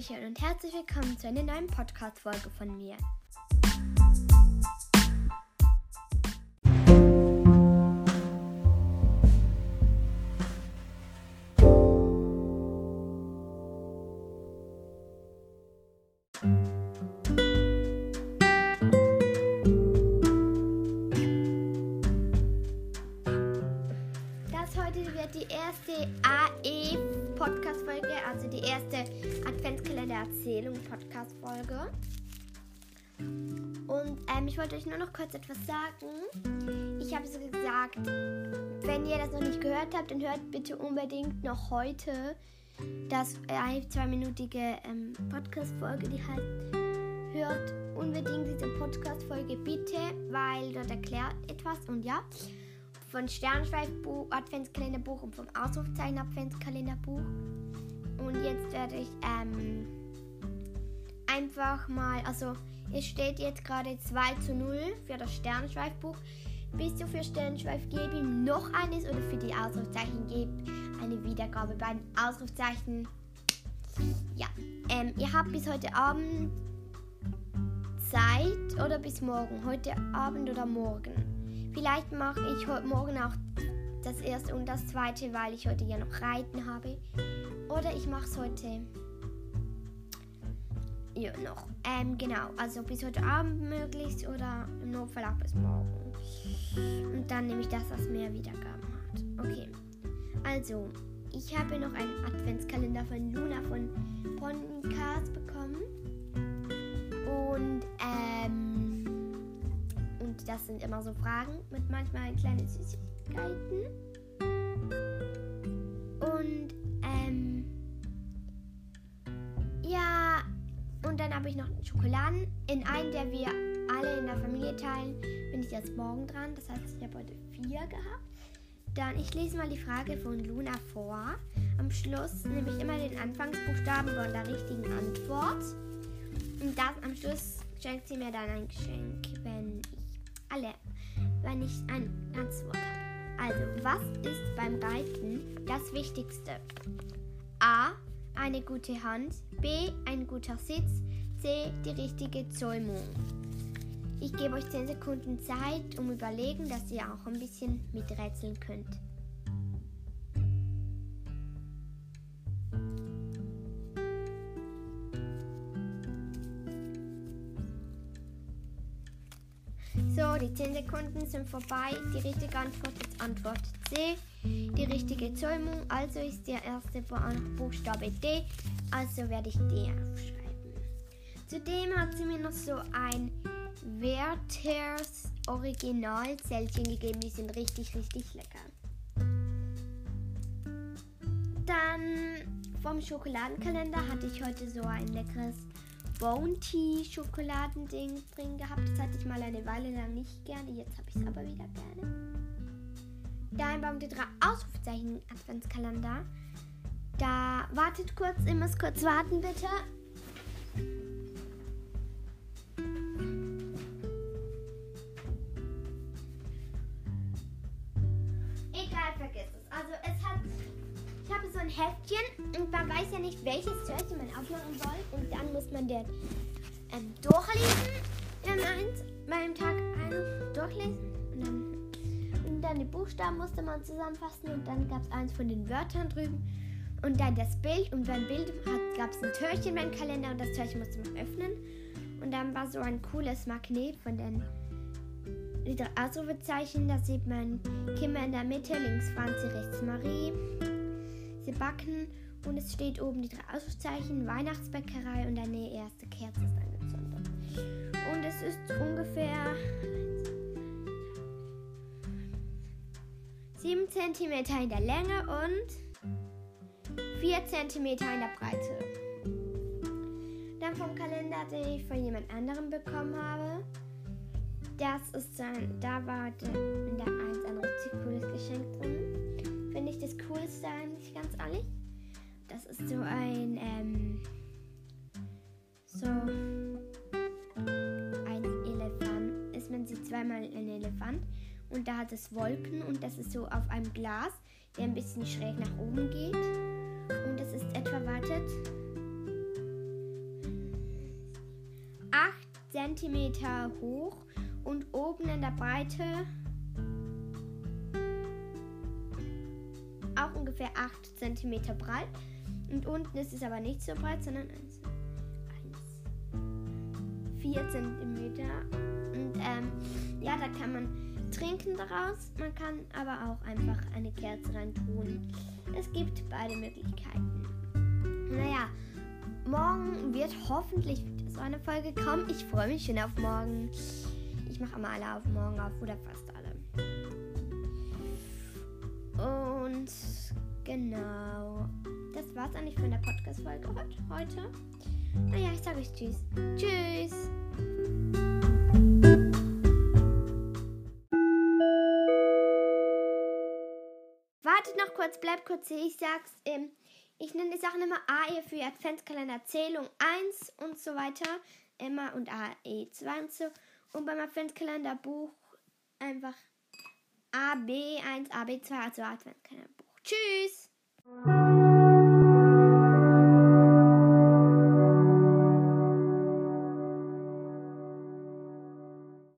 Hallöchen und herzlich willkommen zu einer neuen Podcast-Folge von mir. Die erste Adventskalender-Erzählung-Podcast-Folge. Und ähm, ich wollte euch nur noch kurz etwas sagen. Ich habe so gesagt, wenn ihr das noch nicht gehört habt, dann hört bitte unbedingt noch heute das äh, zweiminütige ähm, Podcast-Folge, die heißt Hört unbedingt diese Podcast-Folge bitte, weil dort erklärt etwas und ja von Sternschweifbuch, Adventskalenderbuch und vom Ausrufzeichen Adventskalenderbuch. Und jetzt werde ich ähm, einfach mal, also es steht jetzt gerade 2 zu 0 für das Sternschweifbuch. Bist du für Sternschweif, gebe ihm noch eines oder für die Ausrufzeichen, gebe eine Wiedergabe bei den Ausrufzeichen. Ja, ähm, ihr habt bis heute Abend Zeit oder bis morgen, heute Abend oder morgen. Vielleicht mache ich heute Morgen auch das erste und das zweite, weil ich heute ja noch Reiten habe. Oder ich mache es heute ja, noch. Ähm, genau, also bis heute Abend möglichst oder im Notfall auch bis morgen. Und dann nehme ich das, was mehr Wiedergaben hat. Okay, also ich habe noch einen Adventskalender von Luna von Podcast bekommen. Und ähm, und das sind immer so Fragen mit manchmal kleinen Süßigkeiten. Noch Schokoladen. In einen, der wir alle in der Familie teilen, bin ich jetzt morgen dran. Das heißt, ich habe heute vier gehabt. Dann, ich lese mal die Frage von Luna vor. Am Schluss nehme ich immer den Anfangsbuchstaben von der richtigen Antwort. Und das am Schluss schenkt sie mir dann ein Geschenk, wenn ich alle, wenn ich ein Antwort habe. Also, was ist beim Reiten das Wichtigste? A. Eine gute Hand. B. Ein guter Sitz. C. Die richtige Zäumung. Ich gebe euch 10 Sekunden Zeit, um überlegen, dass ihr auch ein bisschen miträtseln könnt. So, die 10 Sekunden sind vorbei. Die richtige Antwort ist Antwort C. Die richtige Zäumung, also ist der erste Buchstabe D. Also werde ich D aufschreiben. Zudem hat sie mir noch so ein Werthers Originalzellchen gegeben. Die sind richtig, richtig lecker. Dann vom Schokoladenkalender hatte ich heute so ein leckeres Bounty Schokoladending drin gehabt. Das hatte ich mal eine Weile lang nicht gerne. Jetzt habe ich es aber wieder gerne. Da ein Baum der drei Ausrufzeichen Adventskalender. Da wartet kurz, ihr müsst kurz warten bitte. Und man weiß ja nicht, welches Türchen man aufmachen soll. Und dann muss man den ähm, durchlesen. Dann eins, beim Tag 1 durchlesen. Und dann, und dann die Buchstaben musste man zusammenfassen. Und dann gab es eins von den Wörtern drüben. Und dann das Bild. Und beim Bild gab es ein Türchen beim Kalender. Und das Türchen musste man öffnen. Und dann war so ein cooles Magnet von den Ausrufezeichen. Da sieht man Kimmer in der Mitte, links Franzi, rechts Marie. Sie backen und es steht oben die drei Ausrufezeichen, Weihnachtsbäckerei und eine erste Kerze ist angezündet. Und es ist ungefähr 7 cm in der Länge und 4 cm in der Breite. Dann vom Kalender, den ich von jemand anderem bekommen habe. Das ist dann, da war in der 1 ein richtig cooles Geschenk drin finde ich das Coolste eigentlich, ganz ehrlich. Das ist so ein, ähm, so ein Elefant. Ist man sieht zweimal ein Elefant und da hat es Wolken und das ist so auf einem Glas, der ein bisschen schräg nach oben geht. Und das ist etwa, wartet, 8 cm hoch und oben in der Breite ungefähr 8 cm breit. Und unten ist es aber nicht so breit, sondern 1, 1 4 cm. Und ähm, ja, da kann man trinken daraus. Man kann aber auch einfach eine Kerze rein tun. Es gibt beide Möglichkeiten. Naja, morgen wird hoffentlich so eine Folge kommen. Ich freue mich schon auf morgen. Ich mache immer alle auf morgen auf oder fast alle. Und genau. Das war's eigentlich von der Podcast-Folge heute. Naja, ich sage euch Tschüss. Tschüss. Wartet noch kurz, bleibt kurz hier. Ich sag's, ähm, ich nenne die Sachen immer AE für Adventskalender Zählung 1 und so weiter. Immer und AE2 und so. Und beim Adventskalenderbuch einfach AB1, AB2, also Adventskalenderbuch. Tschüss!